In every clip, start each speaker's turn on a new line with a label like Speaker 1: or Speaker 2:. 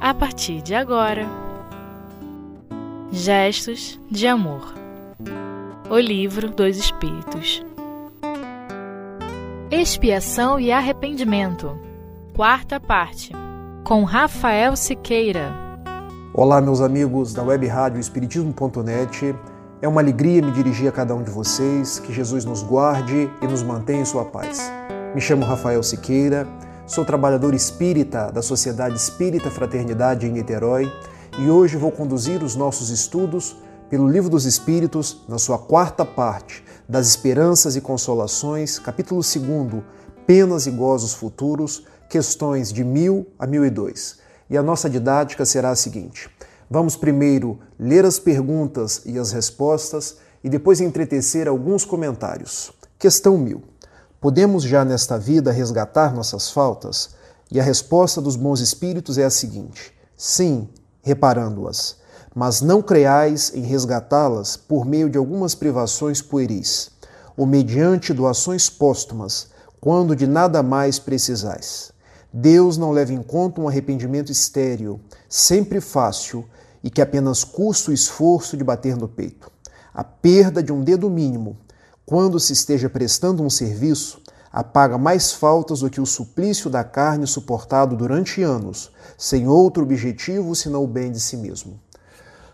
Speaker 1: a partir de agora. Gestos de Amor O Livro dos Espíritos Expiação e Arrependimento Quarta parte Com Rafael Siqueira
Speaker 2: Olá, meus amigos da web rádio Espiritismo.net. É uma alegria me dirigir a cada um de vocês. Que Jesus nos guarde e nos mantenha em sua paz. Me chamo Rafael Siqueira Sou trabalhador espírita da Sociedade Espírita Fraternidade em Niterói e hoje vou conduzir os nossos estudos pelo Livro dos Espíritos, na sua quarta parte, das Esperanças e Consolações, capítulo 2, Penas e Gozos Futuros, questões de 1000 a 1002. E a nossa didática será a seguinte: vamos primeiro ler as perguntas e as respostas e depois entretecer alguns comentários. Questão 1000. Podemos já nesta vida resgatar nossas faltas? E a resposta dos bons espíritos é a seguinte: sim, reparando-as, mas não creais em resgatá-las por meio de algumas privações pueris, ou mediante doações póstumas, quando de nada mais precisais. Deus não leva em conta um arrependimento estéril, sempre fácil e que apenas custa o esforço de bater no peito. A perda de um dedo mínimo quando se esteja prestando um serviço, apaga mais faltas do que o suplício da carne suportado durante anos, sem outro objetivo senão o bem de si mesmo.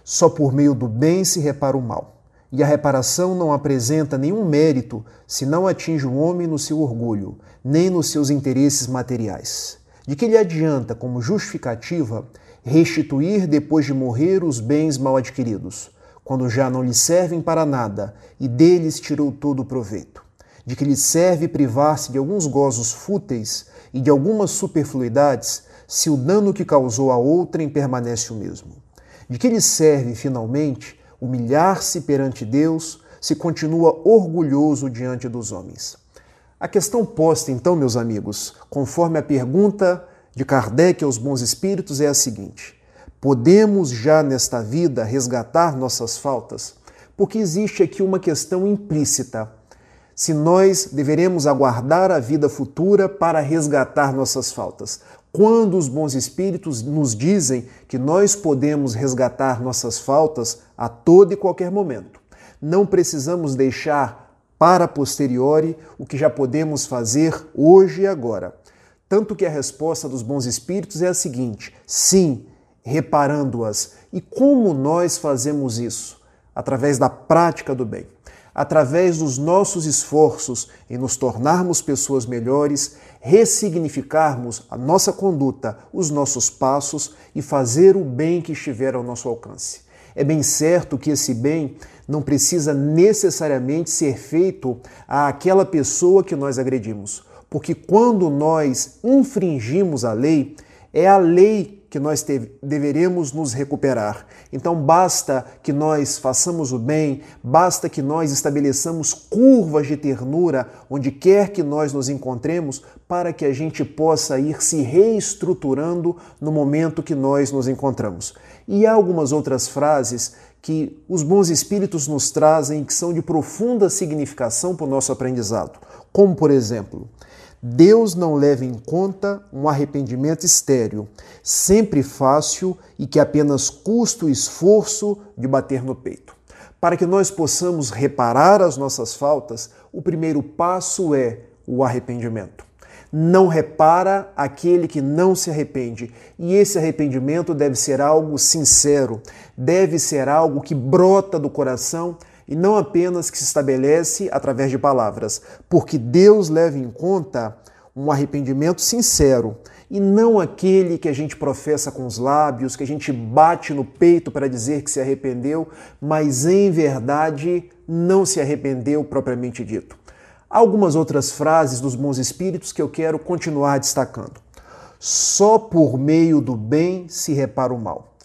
Speaker 2: Só por meio do bem se repara o mal, e a reparação não apresenta nenhum mérito se não atinge o homem no seu orgulho, nem nos seus interesses materiais. De que lhe adianta, como justificativa, restituir depois de morrer os bens mal adquiridos? Quando já não lhe servem para nada e deles tirou todo o proveito, de que lhe serve privar-se de alguns gozos fúteis e de algumas superfluidades, se o dano que causou a outrem permanece o mesmo. De que lhe serve, finalmente, humilhar-se perante Deus, se continua orgulhoso diante dos homens? A questão posta, então, meus amigos, conforme a pergunta de Kardec aos bons espíritos, é a seguinte: Podemos já nesta vida resgatar nossas faltas? Porque existe aqui uma questão implícita. Se nós deveremos aguardar a vida futura para resgatar nossas faltas. Quando os bons espíritos nos dizem que nós podemos resgatar nossas faltas a todo e qualquer momento. Não precisamos deixar para posteriori o que já podemos fazer hoje e agora. Tanto que a resposta dos bons espíritos é a seguinte: sim, reparando-as. E como nós fazemos isso? Através da prática do bem, através dos nossos esforços em nos tornarmos pessoas melhores, ressignificarmos a nossa conduta, os nossos passos e fazer o bem que estiver ao nosso alcance. É bem certo que esse bem não precisa necessariamente ser feito àquela pessoa que nós agredimos, porque quando nós infringimos a lei, é a lei que nós deveremos nos recuperar. Então basta que nós façamos o bem, basta que nós estabeleçamos curvas de ternura onde quer que nós nos encontremos, para que a gente possa ir se reestruturando no momento que nós nos encontramos. E há algumas outras frases que os bons espíritos nos trazem que são de profunda significação para o nosso aprendizado. Como, por exemplo, Deus não leva em conta um arrependimento estéril, sempre fácil e que apenas custa o esforço de bater no peito. Para que nós possamos reparar as nossas faltas, o primeiro passo é o arrependimento. Não repara aquele que não se arrepende. E esse arrependimento deve ser algo sincero, deve ser algo que brota do coração e não apenas que se estabelece através de palavras, porque Deus leva em conta um arrependimento sincero e não aquele que a gente professa com os lábios, que a gente bate no peito para dizer que se arrependeu, mas em verdade não se arrependeu propriamente dito. Algumas outras frases dos bons espíritos que eu quero continuar destacando. Só por meio do bem se repara o mal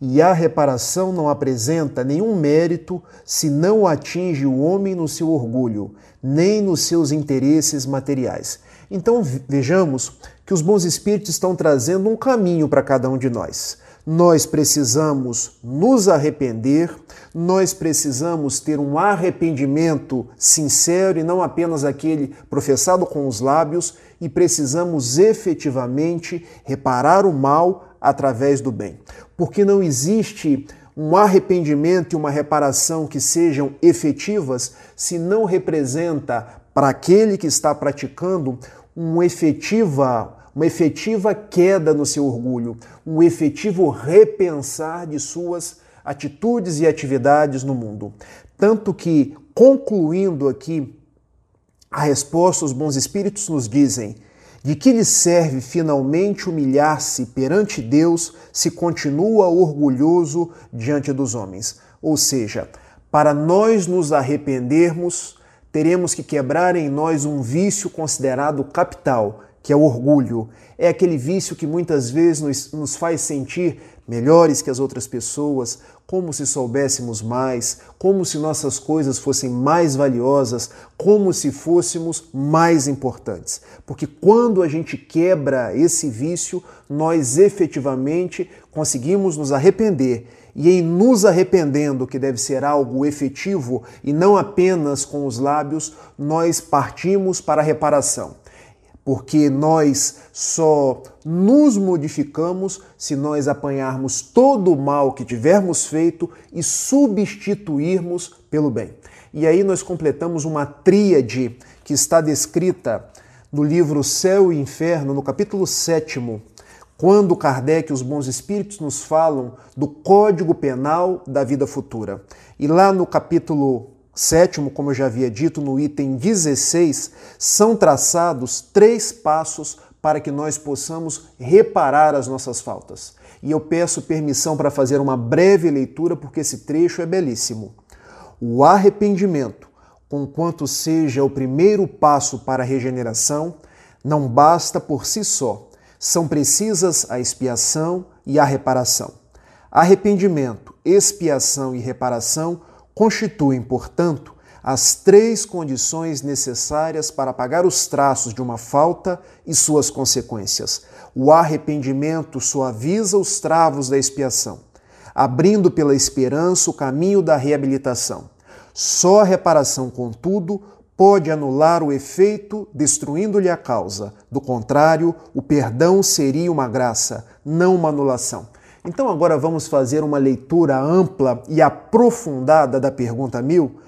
Speaker 2: e a reparação não apresenta nenhum mérito se não atinge o homem no seu orgulho, nem nos seus interesses materiais. Então vejamos que os bons espíritos estão trazendo um caminho para cada um de nós. Nós precisamos nos arrepender, nós precisamos ter um arrependimento sincero e não apenas aquele professado com os lábios, e precisamos efetivamente reparar o mal através do bem. Porque não existe um arrependimento e uma reparação que sejam efetivas se não representa para aquele que está praticando uma efetiva uma efetiva queda no seu orgulho, um efetivo repensar de suas atitudes e atividades no mundo. Tanto que, concluindo aqui a resposta, os bons espíritos nos dizem: de que lhe serve finalmente humilhar-se perante Deus se continua orgulhoso diante dos homens? Ou seja, para nós nos arrependermos, teremos que quebrar em nós um vício considerado capital, que é o orgulho. É aquele vício que muitas vezes nos, nos faz sentir melhores que as outras pessoas, como se soubéssemos mais, como se nossas coisas fossem mais valiosas, como se fôssemos mais importantes. Porque quando a gente quebra esse vício, nós efetivamente conseguimos nos arrepender. E em nos arrependendo, que deve ser algo efetivo e não apenas com os lábios, nós partimos para a reparação porque nós só nos modificamos se nós apanharmos todo o mal que tivermos feito e substituirmos pelo bem. E aí nós completamos uma tríade que está descrita no livro Céu e Inferno, no capítulo 7, quando Kardec e os bons espíritos nos falam do Código Penal da vida futura. E lá no capítulo sétimo, como eu já havia dito, no item 16, são traçados três passos para que nós possamos reparar as nossas faltas. E eu peço permissão para fazer uma breve leitura, porque esse trecho é belíssimo. O arrependimento, conquanto seja o primeiro passo para a regeneração, não basta por si só. São precisas a expiação e a reparação. Arrependimento, expiação e reparação constituem, portanto, as três condições necessárias para pagar os traços de uma falta e suas consequências. O arrependimento suaviza os travos da expiação, abrindo pela esperança o caminho da reabilitação. Só a reparação, contudo, pode anular o efeito, destruindo-lhe a causa. Do contrário, o perdão seria uma graça, não uma anulação. Então agora vamos fazer uma leitura ampla e aprofundada da pergunta mil.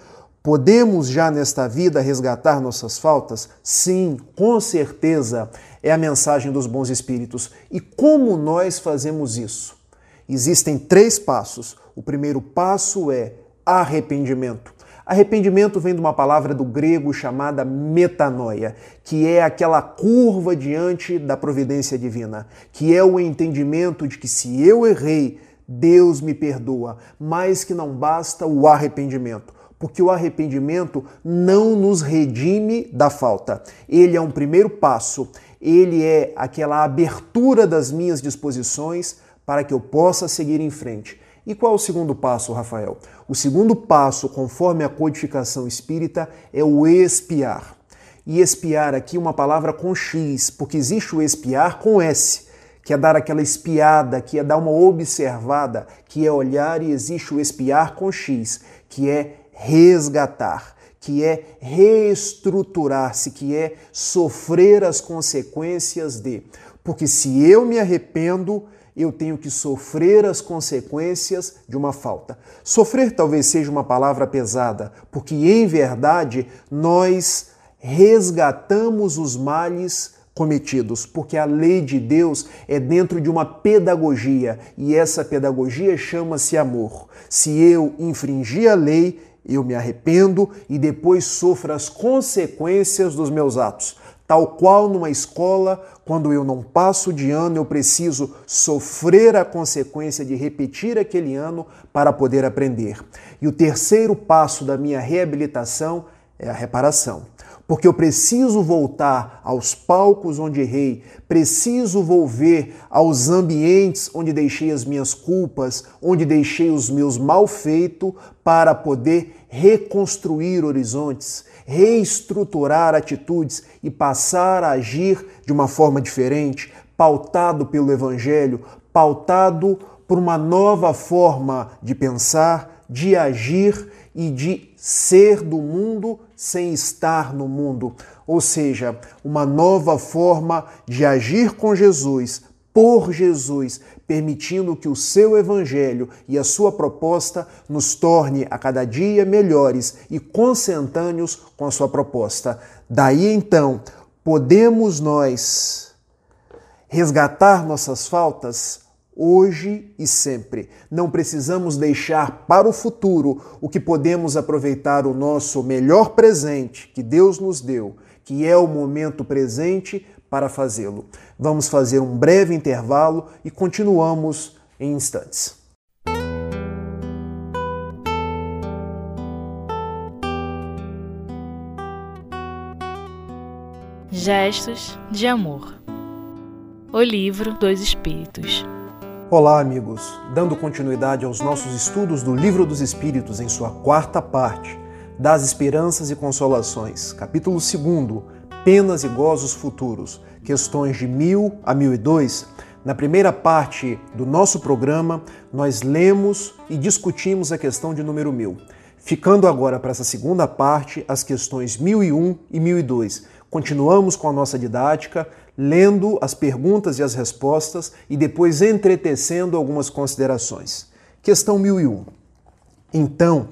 Speaker 2: Podemos já nesta vida resgatar nossas faltas? Sim, com certeza é a mensagem dos bons espíritos. E como nós fazemos isso? Existem três passos. O primeiro passo é arrependimento. Arrependimento vem de uma palavra do grego chamada metanoia, que é aquela curva diante da providência divina, que é o entendimento de que se eu errei, Deus me perdoa, mas que não basta o arrependimento porque o arrependimento não nos redime da falta. Ele é um primeiro passo, ele é aquela abertura das minhas disposições para que eu possa seguir em frente. E qual é o segundo passo, Rafael? O segundo passo, conforme a codificação espírita, é o espiar. E espiar aqui uma palavra com X, porque existe o espiar com S, que é dar aquela espiada, que é dar uma observada, que é olhar, e existe o espiar com X, que é resgatar, que é reestruturar-se, que é sofrer as consequências de. Porque se eu me arrependo, eu tenho que sofrer as consequências de uma falta. Sofrer talvez seja uma palavra pesada, porque em verdade nós resgatamos os males cometidos, porque a lei de Deus é dentro de uma pedagogia e essa pedagogia chama-se amor. Se eu infringir a lei, eu me arrependo e depois sofro as consequências dos meus atos. Tal qual numa escola, quando eu não passo de ano, eu preciso sofrer a consequência de repetir aquele ano para poder aprender. E o terceiro passo da minha reabilitação é a reparação. Porque eu preciso voltar aos palcos onde errei, preciso volver aos ambientes onde deixei as minhas culpas, onde deixei os meus malfeitos, para poder reconstruir horizontes, reestruturar atitudes e passar a agir de uma forma diferente, pautado pelo Evangelho, pautado por uma nova forma de pensar, de agir e de ser do mundo sem estar no mundo. Ou seja, uma nova forma de agir com Jesus por Jesus, permitindo que o seu evangelho e a sua proposta nos torne a cada dia melhores e consentâneos com a sua proposta. Daí então, podemos nós resgatar nossas faltas hoje e sempre. Não precisamos deixar para o futuro o que podemos aproveitar o nosso melhor presente que Deus nos deu, que é o momento presente para fazê-lo. Vamos fazer um breve intervalo e continuamos em instantes.
Speaker 1: Gestos de Amor O Livro dos Espíritos
Speaker 2: Olá, amigos! Dando continuidade aos nossos estudos do Livro dos Espíritos em sua quarta parte, das Esperanças e Consolações, capítulo 2 Penas e Gozos Futuros, questões de 1000 a 1002, na primeira parte do nosso programa, nós lemos e discutimos a questão de número 1000. Ficando agora para essa segunda parte, as questões 1001 e 1002. Continuamos com a nossa didática, lendo as perguntas e as respostas e depois entretecendo algumas considerações. Questão 1001. Então,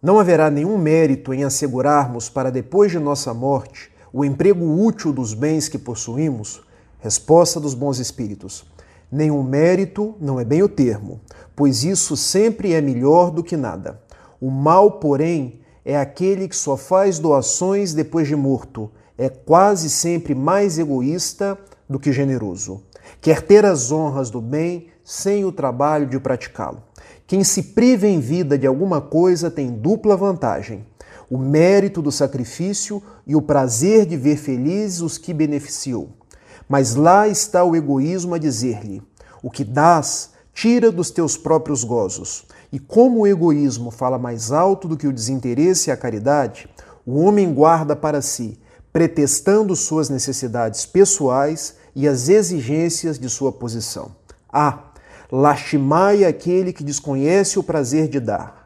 Speaker 2: não haverá nenhum mérito em assegurarmos para depois de nossa morte o emprego útil dos bens que possuímos? Resposta dos bons espíritos. Nenhum mérito não é bem o termo, pois isso sempre é melhor do que nada. O mal, porém, é aquele que só faz doações depois de morto. É quase sempre mais egoísta do que generoso. Quer ter as honras do bem sem o trabalho de praticá-lo. Quem se priva em vida de alguma coisa tem dupla vantagem o mérito do sacrifício e o prazer de ver felizes os que beneficiou. Mas lá está o egoísmo a dizer-lhe: o que dás, tira dos teus próprios gozos. E como o egoísmo fala mais alto do que o desinteresse e a caridade, o homem guarda para si, pretextando suas necessidades pessoais e as exigências de sua posição. Ah, lastimai aquele que desconhece o prazer de dar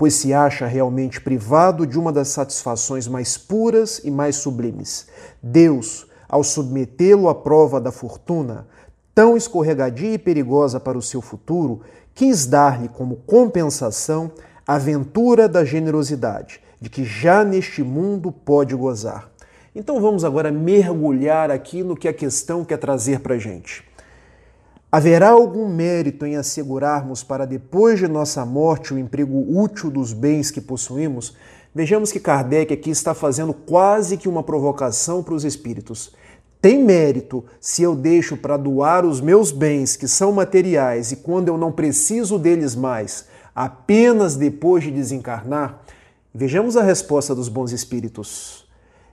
Speaker 2: pois se acha realmente privado de uma das satisfações mais puras e mais sublimes. Deus, ao submetê-lo à prova da fortuna, tão escorregadia e perigosa para o seu futuro, quis dar-lhe como compensação a aventura da generosidade, de que já neste mundo pode gozar. Então vamos agora mergulhar aqui no que a questão quer trazer para a gente. Haverá algum mérito em assegurarmos para depois de nossa morte o emprego útil dos bens que possuímos? Vejamos que Kardec aqui está fazendo quase que uma provocação para os espíritos. Tem mérito se eu deixo para doar os meus bens, que são materiais, e quando eu não preciso deles mais, apenas depois de desencarnar? Vejamos a resposta dos bons espíritos.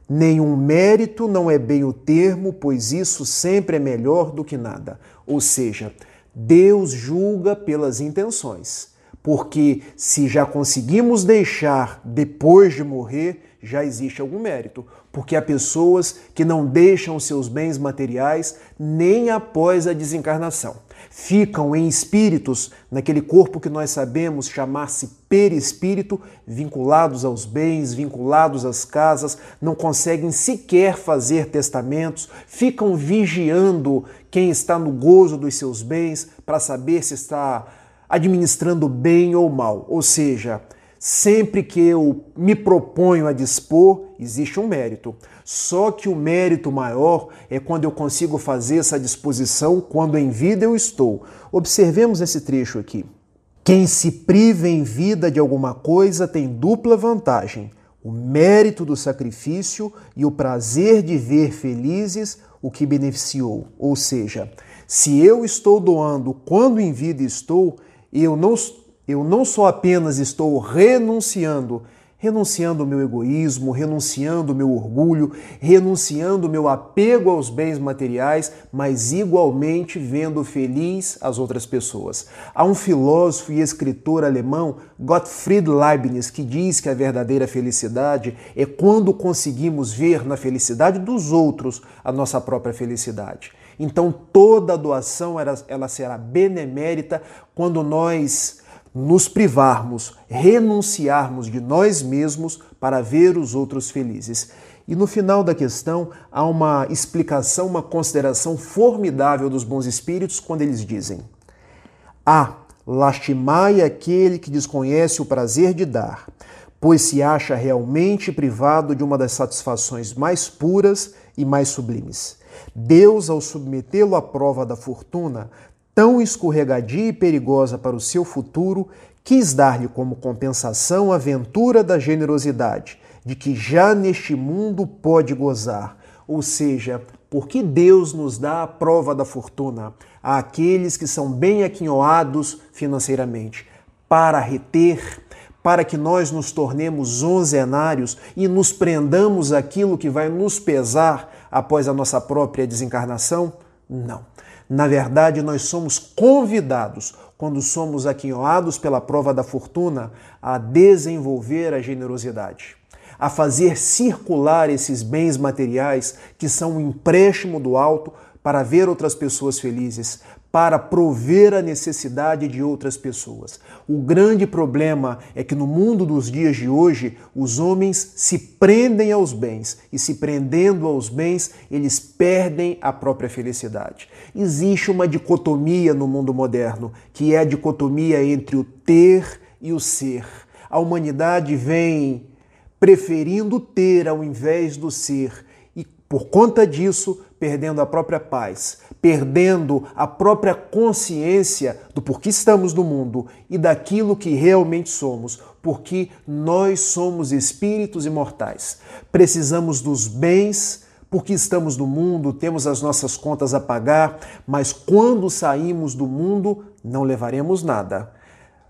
Speaker 2: Nenhum mérito não é bem o termo, pois isso sempre é melhor do que nada. Ou seja, Deus julga pelas intenções. Porque se já conseguimos deixar depois de morrer, já existe algum mérito. Porque há pessoas que não deixam seus bens materiais nem após a desencarnação ficam em espíritos, naquele corpo que nós sabemos chamar-se perispírito, vinculados aos bens, vinculados às casas, não conseguem sequer fazer testamentos, ficam vigiando quem está no gozo dos seus bens para saber se está administrando bem ou mal. Ou seja, sempre que eu me proponho a dispor, existe um mérito. Só que o mérito maior é quando eu consigo fazer essa disposição quando em vida eu estou. Observemos esse trecho aqui. Quem se priva em vida de alguma coisa tem dupla vantagem: o mérito do sacrifício e o prazer de ver felizes o que beneficiou. Ou seja, se eu estou doando quando em vida estou, eu não, eu não só apenas estou renunciando renunciando o meu egoísmo, renunciando o meu orgulho, renunciando o meu apego aos bens materiais, mas igualmente vendo feliz as outras pessoas. Há um filósofo e escritor alemão, Gottfried Leibniz, que diz que a verdadeira felicidade é quando conseguimos ver na felicidade dos outros a nossa própria felicidade. Então toda doação ela, será benemérita quando nós nos privarmos, renunciarmos de nós mesmos para ver os outros felizes. E no final da questão há uma explicação, uma consideração formidável dos bons espíritos quando eles dizem: Ah, lastimai aquele que desconhece o prazer de dar, pois se acha realmente privado de uma das satisfações mais puras e mais sublimes. Deus, ao submetê-lo à prova da fortuna, tão escorregadia e perigosa para o seu futuro, quis dar-lhe como compensação a ventura da generosidade, de que já neste mundo pode gozar. Ou seja, porque Deus nos dá a prova da fortuna àqueles que são bem aquinhoados financeiramente, para reter, para que nós nos tornemos onzenários e nos prendamos aquilo que vai nos pesar após a nossa própria desencarnação? Não. Na verdade, nós somos convidados, quando somos aquinhoados pela prova da fortuna, a desenvolver a generosidade a fazer circular esses bens materiais que são um empréstimo do alto para ver outras pessoas felizes, para prover a necessidade de outras pessoas. O grande problema é que no mundo dos dias de hoje, os homens se prendem aos bens e, se prendendo aos bens, eles perdem a própria felicidade. Existe uma dicotomia no mundo moderno, que é a dicotomia entre o ter e o ser. A humanidade vem preferindo ter ao invés do ser, e por conta disso, perdendo a própria paz, perdendo a própria consciência do porquê estamos no mundo e daquilo que realmente somos, porque nós somos espíritos imortais. Precisamos dos bens, porque estamos no mundo, temos as nossas contas a pagar, mas quando saímos do mundo, não levaremos nada.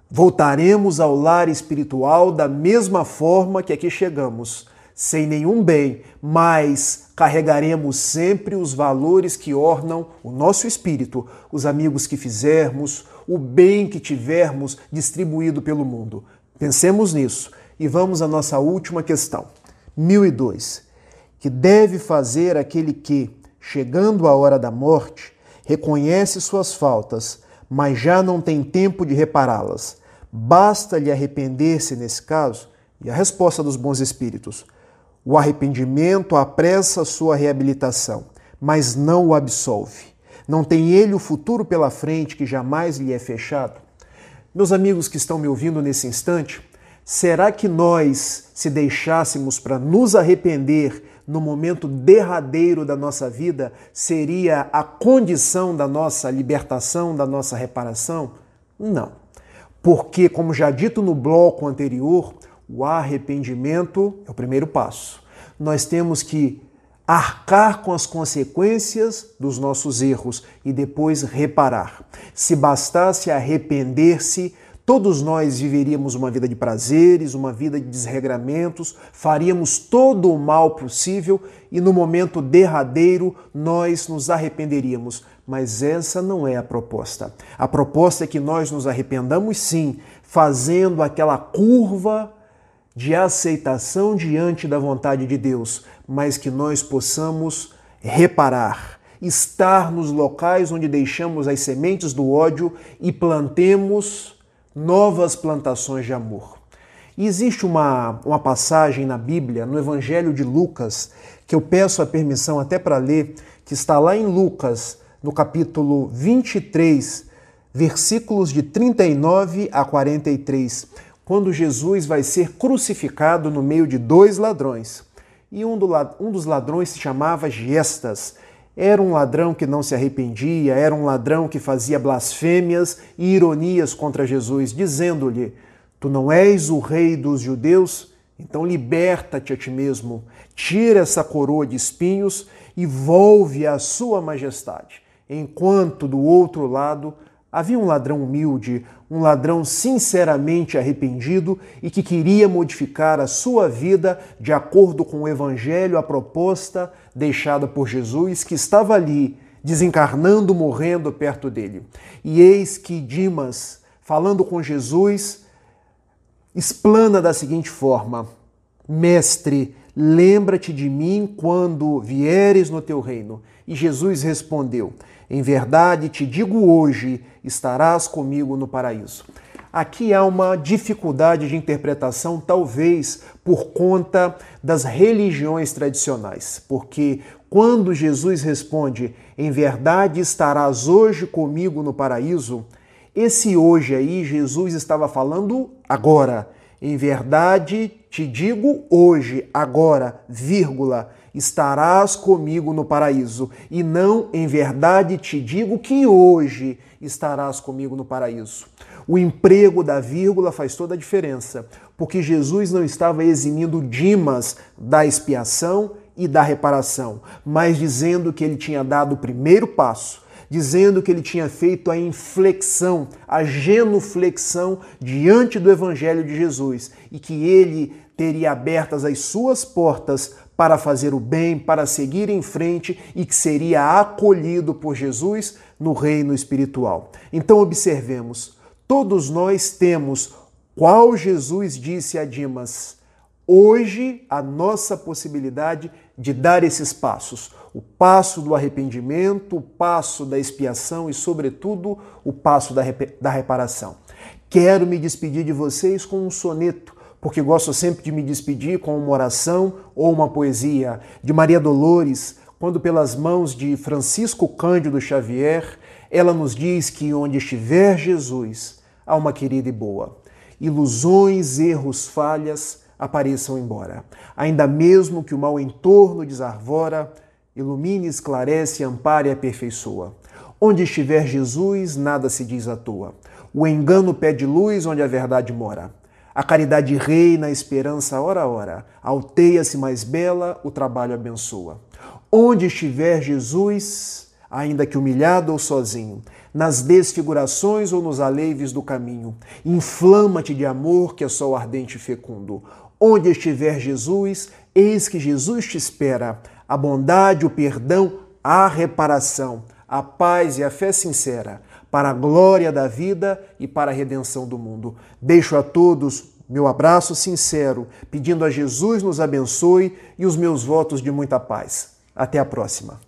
Speaker 2: Voltaremos ao lar espiritual da mesma forma que aqui chegamos, sem nenhum bem, mas carregaremos sempre os valores que ornam o nosso espírito, os amigos que fizermos, o bem que tivermos distribuído pelo mundo. Pensemos nisso e vamos à nossa última questão. 1002. Que deve fazer aquele que, chegando a hora da morte, reconhece suas faltas, mas já não tem tempo de repará-las. Basta-lhe arrepender-se nesse caso? E a resposta dos bons espíritos: o arrependimento apressa sua reabilitação, mas não o absolve. Não tem ele o futuro pela frente que jamais lhe é fechado? Meus amigos que estão me ouvindo nesse instante, será que nós, se deixássemos para nos arrepender no momento derradeiro da nossa vida seria a condição da nossa libertação, da nossa reparação? Não. Porque, como já dito no bloco anterior, o arrependimento é o primeiro passo. Nós temos que arcar com as consequências dos nossos erros e depois reparar. Se bastasse arrepender-se, Todos nós viveríamos uma vida de prazeres, uma vida de desregramentos, faríamos todo o mal possível e no momento derradeiro nós nos arrependeríamos. Mas essa não é a proposta. A proposta é que nós nos arrependamos sim, fazendo aquela curva de aceitação diante da vontade de Deus, mas que nós possamos reparar, estar nos locais onde deixamos as sementes do ódio e plantemos novas plantações de amor. E existe uma, uma passagem na Bíblia, no Evangelho de Lucas, que eu peço a permissão até para ler, que está lá em Lucas, no capítulo 23, versículos de 39 a 43, quando Jesus vai ser crucificado no meio de dois ladrões. E um, do, um dos ladrões se chamava Gestas era um ladrão que não se arrependia, era um ladrão que fazia blasfêmias e ironias contra Jesus, dizendo-lhe: Tu não és o rei dos judeus? Então liberta-te a ti mesmo, tira essa coroa de espinhos e volve à sua majestade. Enquanto do outro lado Havia um ladrão humilde, um ladrão sinceramente arrependido e que queria modificar a sua vida de acordo com o evangelho, a proposta deixada por Jesus, que estava ali, desencarnando, morrendo perto dele. E eis que Dimas, falando com Jesus, explana da seguinte forma: Mestre, lembra-te de mim quando vieres no teu reino. E Jesus respondeu: Em verdade te digo hoje, estarás comigo no paraíso. Aqui há uma dificuldade de interpretação, talvez por conta das religiões tradicionais, porque quando Jesus responde: Em verdade estarás hoje comigo no paraíso, esse hoje aí, Jesus estava falando agora. Em verdade te digo hoje, agora, vírgula, estarás comigo no paraíso. E não em verdade te digo que hoje estarás comigo no paraíso. O emprego da vírgula faz toda a diferença, porque Jesus não estava eximindo Dimas da expiação e da reparação, mas dizendo que ele tinha dado o primeiro passo dizendo que ele tinha feito a inflexão, a genuflexão diante do Evangelho de Jesus e que ele teria abertas as suas portas para fazer o bem, para seguir em frente e que seria acolhido por Jesus no reino espiritual. Então, observemos: todos nós temos qual Jesus disse a Dimas. Hoje, a nossa possibilidade de dar esses passos o passo do arrependimento, o passo da expiação e, sobretudo, o passo da, da reparação. Quero me despedir de vocês com um soneto, porque gosto sempre de me despedir com uma oração ou uma poesia de Maria Dolores, quando, pelas mãos de Francisco Cândido Xavier, ela nos diz que onde estiver Jesus, há uma querida e boa. Ilusões, erros, falhas apareçam embora. Ainda mesmo que o mal em torno desarvora, ilumine, esclarece, ampare e aperfeiçoa. Onde estiver Jesus, nada se diz à toa. O engano pede luz onde a verdade mora. A caridade reina, a esperança ora a hora. Alteia-se mais bela, o trabalho abençoa. Onde estiver Jesus, ainda que humilhado ou sozinho, nas desfigurações ou nos aleives do caminho, inflama-te de amor que é sol ardente e fecundo. Onde estiver Jesus, eis que Jesus te espera a bondade, o perdão, a reparação, a paz e a fé sincera, para a glória da vida e para a redenção do mundo. Deixo a todos meu abraço sincero, pedindo a Jesus nos abençoe e os meus votos de muita paz. Até a próxima.